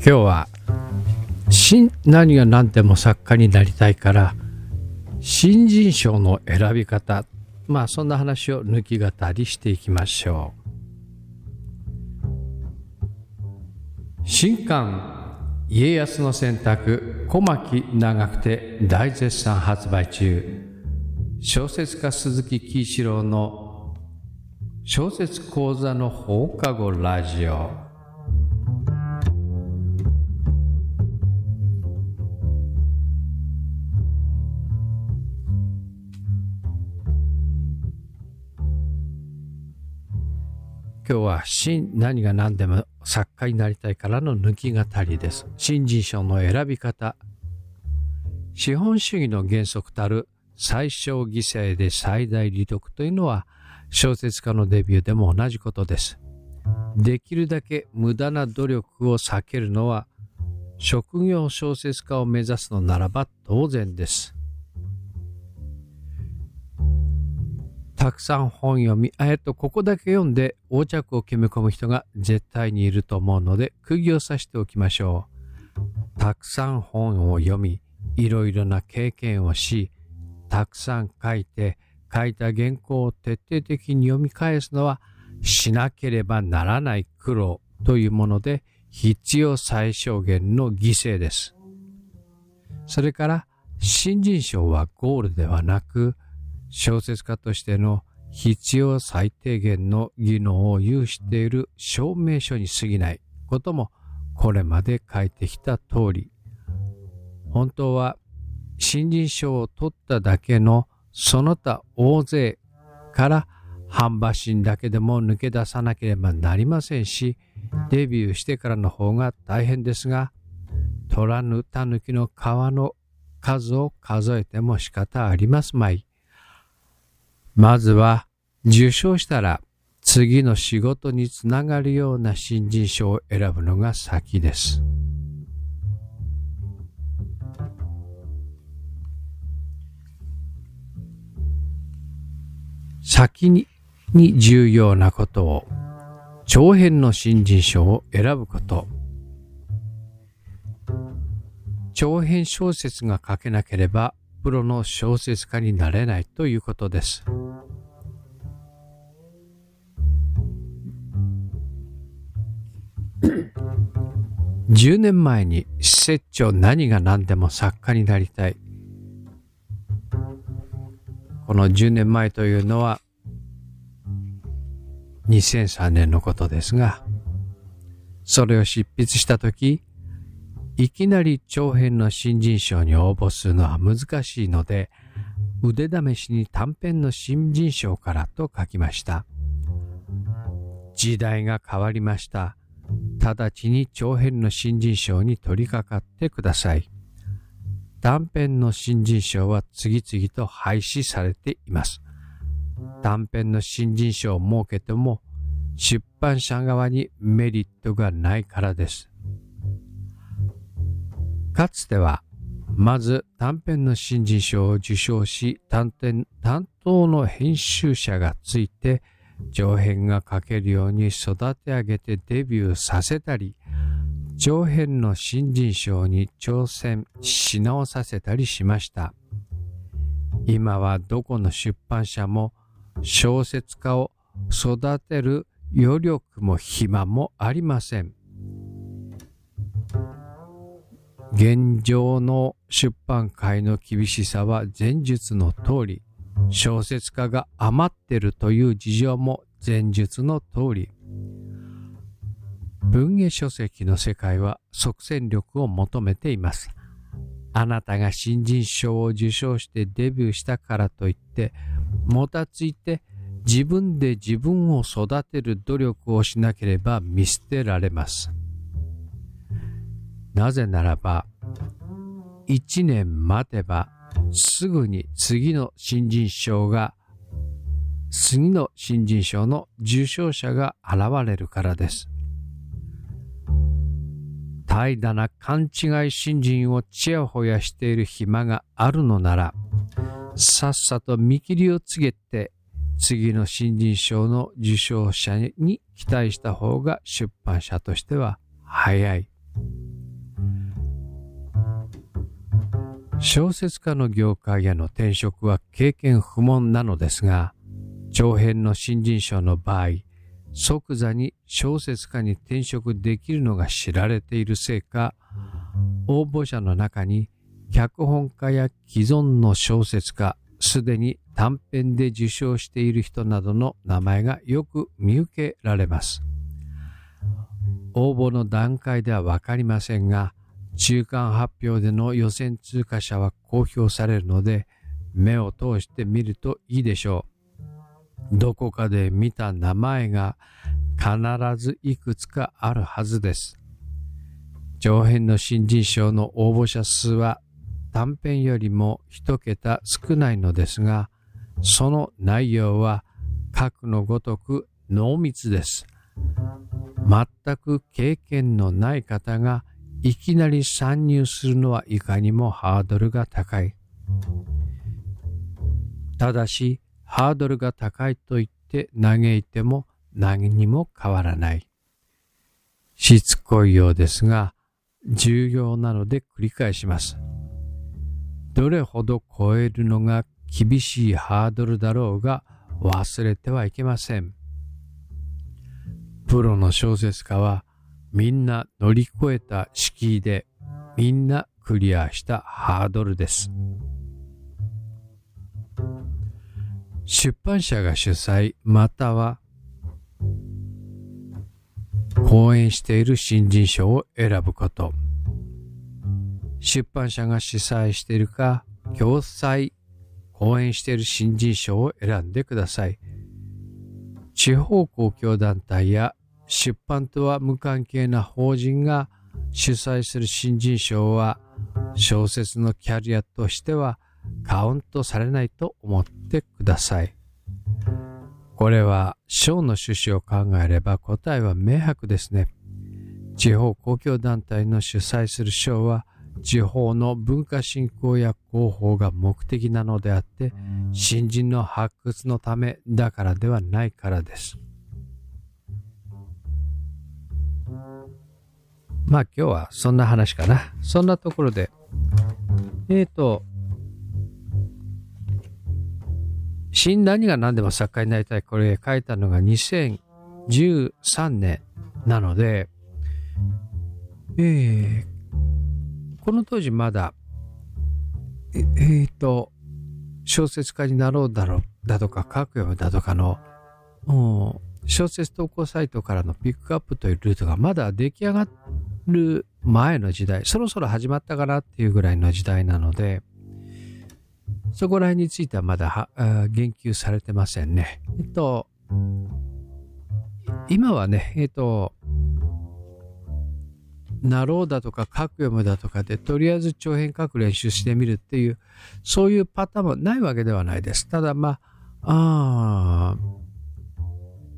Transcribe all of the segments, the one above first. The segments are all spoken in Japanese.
今日は新何が何でも作家になりたいから新人賞の選び方まあそんな話を抜き語りしていきましょう。新刊家康の選択小牧長くて大絶賛発売中。小説家鈴木喜一郎の小説講座の放課後ラジオ。今日は新何が何でも作家になりたいからの抜き語りです。新人賞の選び方。資本主義の原則たる最小犠牲で最大利得というのは小説家のデビューでも同じことです。できるだけ無駄な努力を避けるのは職業小説家を目指すのならば当然です。たくさん本読み、えっと、ここだけ読んで横着を決め込む人が絶対にいると思うので、釘を刺しておきましょう。たくさん本を読み、いろいろな経験をし、たくさん書いて、書いた原稿を徹底的に読み返すのは、しなければならない苦労というもので、必要最小限の犠牲です。それから、新人賞はゴールではなく、小説家としての必要最低限の技能を有している証明書に過ぎないこともこれまで書いてきた通り本当は新人賞を取っただけのその他大勢から半馬身だけでも抜け出さなければなりませんしデビューしてからの方が大変ですが取らぬたぬきの皮の数を数えても仕方ありますまい。まずは受賞したら次の仕事につながるような新人賞を選ぶのが先です。先にに重要なことを長編の新人賞を選ぶこと長編小説が書けなければプロの小説家になれないということです。10年前に施設長何が何でも作家になりたい。この10年前というのは2003年のことですが、それを執筆したとき、いきなり長編の新人賞に応募するのは難しいので、腕試しに短編の新人賞からと書きました。時代が変わりました。直ちに長編の新人賞に取り掛かってください。短編の新人賞は次々と廃止されています。短編の新人賞を設けても出版社側にメリットがないからです。かつては、まず短編の新人賞を受賞し、担当の編集者がついて、長編が書けるように育て上げてデビューさせたり、長編の新人賞に挑戦し直させたりしました。今はどこの出版社も小説家を育てる余力も暇もありません。現状の出版界の厳しさは前述の通り、小説家が余ってるという事情も前述の通り、文芸書籍の世界は即戦力を求めています。あなたが新人賞を受賞してデビューしたからといって、もたついて自分で自分を育てる努力をしなければ見捨てられます。なぜならば、一年待てばすぐに次の新人賞が、次の新人賞の受賞者が現れるからです。怠惰な勘違い新人をちやほやしている暇があるのなら、さっさと見切りを告げて、次の新人賞の受賞者に期待した方が出版社としては早い。小説家の業界への転職は経験不問なのですが、長編の新人賞の場合、即座に小説家に転職できるのが知られているせいか、応募者の中に脚本家や既存の小説家、すでに短編で受賞している人などの名前がよく見受けられます。応募の段階ではわかりませんが、中間発表での予選通過者は公表されるので、目を通してみるといいでしょう。どこかで見た名前が必ずいくつかあるはずです。長編の新人賞の応募者数は短編よりも一桁少ないのですが、その内容は核のごとく濃密です。全く経験のない方がいきなり参入するのはいかにもハードルが高い。ただし、ハードルが高いと言って嘆いても何にも変わらない。しつこいようですが、重要なので繰り返します。どれほど超えるのが厳しいハードルだろうが忘れてはいけません。プロの小説家はみんな乗り越えた敷居でみんなクリアしたハードルです。出版社が主催または講演している新人賞を選ぶこと。出版社が主催しているか、共催、講演している新人賞を選んでください。地方公共団体や出版とは無関係な法人が主催する新人賞は小説のキャリアとしてはカウントされないと思ってください。これは賞の趣旨を考えれば答えは明白ですね。地方公共団体の主催する賞は地方の文化振興や広報が目的なのであって新人の発掘のためだからではないからです。まあ今日はそんな話かな。そんなところで。えっ、ー、と、新何が何でも作家になりたい。これ書いたのが2013年なので、えー、この当時まだ、えっ、ー、と、小説家になろうだろうだとか、書くよだとかの、小説投稿サイトからのピックアップというルートがまだ出来上がっる前の時代、そろそろ始まったかなっていうぐらいの時代なので、そこら辺についてはまだ言及されてませんね。えっと、今はね、えっと、なろうだとか書く読むだとかで、とりあえず長編書く練習してみるっていう、そういうパターンもないわけではないです。ただまあ、あ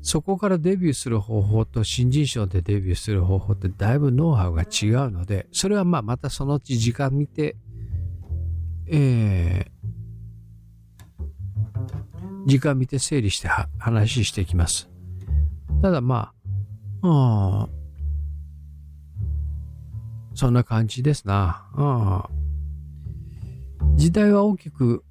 そこからデビューする方法と新人賞でデビューする方法ってだいぶノウハウが違うので、それはまあまたそのうち時間見て、えー、時間見て整理して話していきます。ただまあ、あそんな感じですな。あ時代は大きく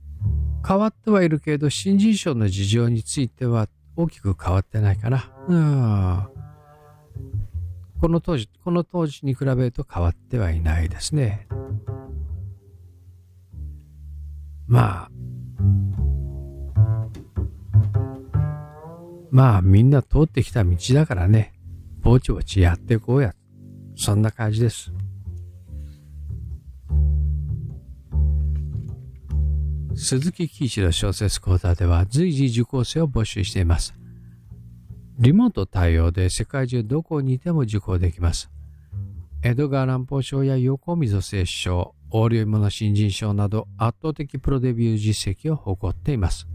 変わってはいるけれど、新人賞の事情については大きく変わってないかな。うん。この当時、この当時に比べると変わってはいないですね。まあ、まあみんな通ってきた道だからね、ぼちぼちやっていこうや。そんな感じです。鈴木喜一の小説講座では随時受講生を募集しています。リモート対応で世界中どこにいても受講できます。江戸川乱歩賞や横溝正史賞、横領物新人賞など圧倒的プロデビュー実績を誇っています。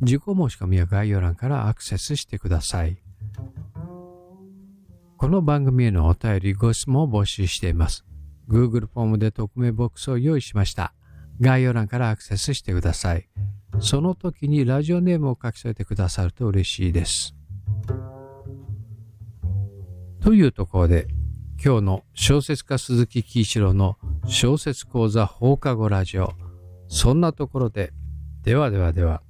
受講申し込みは概要欄からアクセスしてください。この番組へのお便り、ご質問を募集しています。Google フォームで匿名ボックスを用意しました。概要欄からアクセスしてください。その時にラジオネームを書き添えてくださると嬉しいです。というところで、今日の小説家鈴木喜一郎の小説講座放課後ラジオそんなところでではではでは。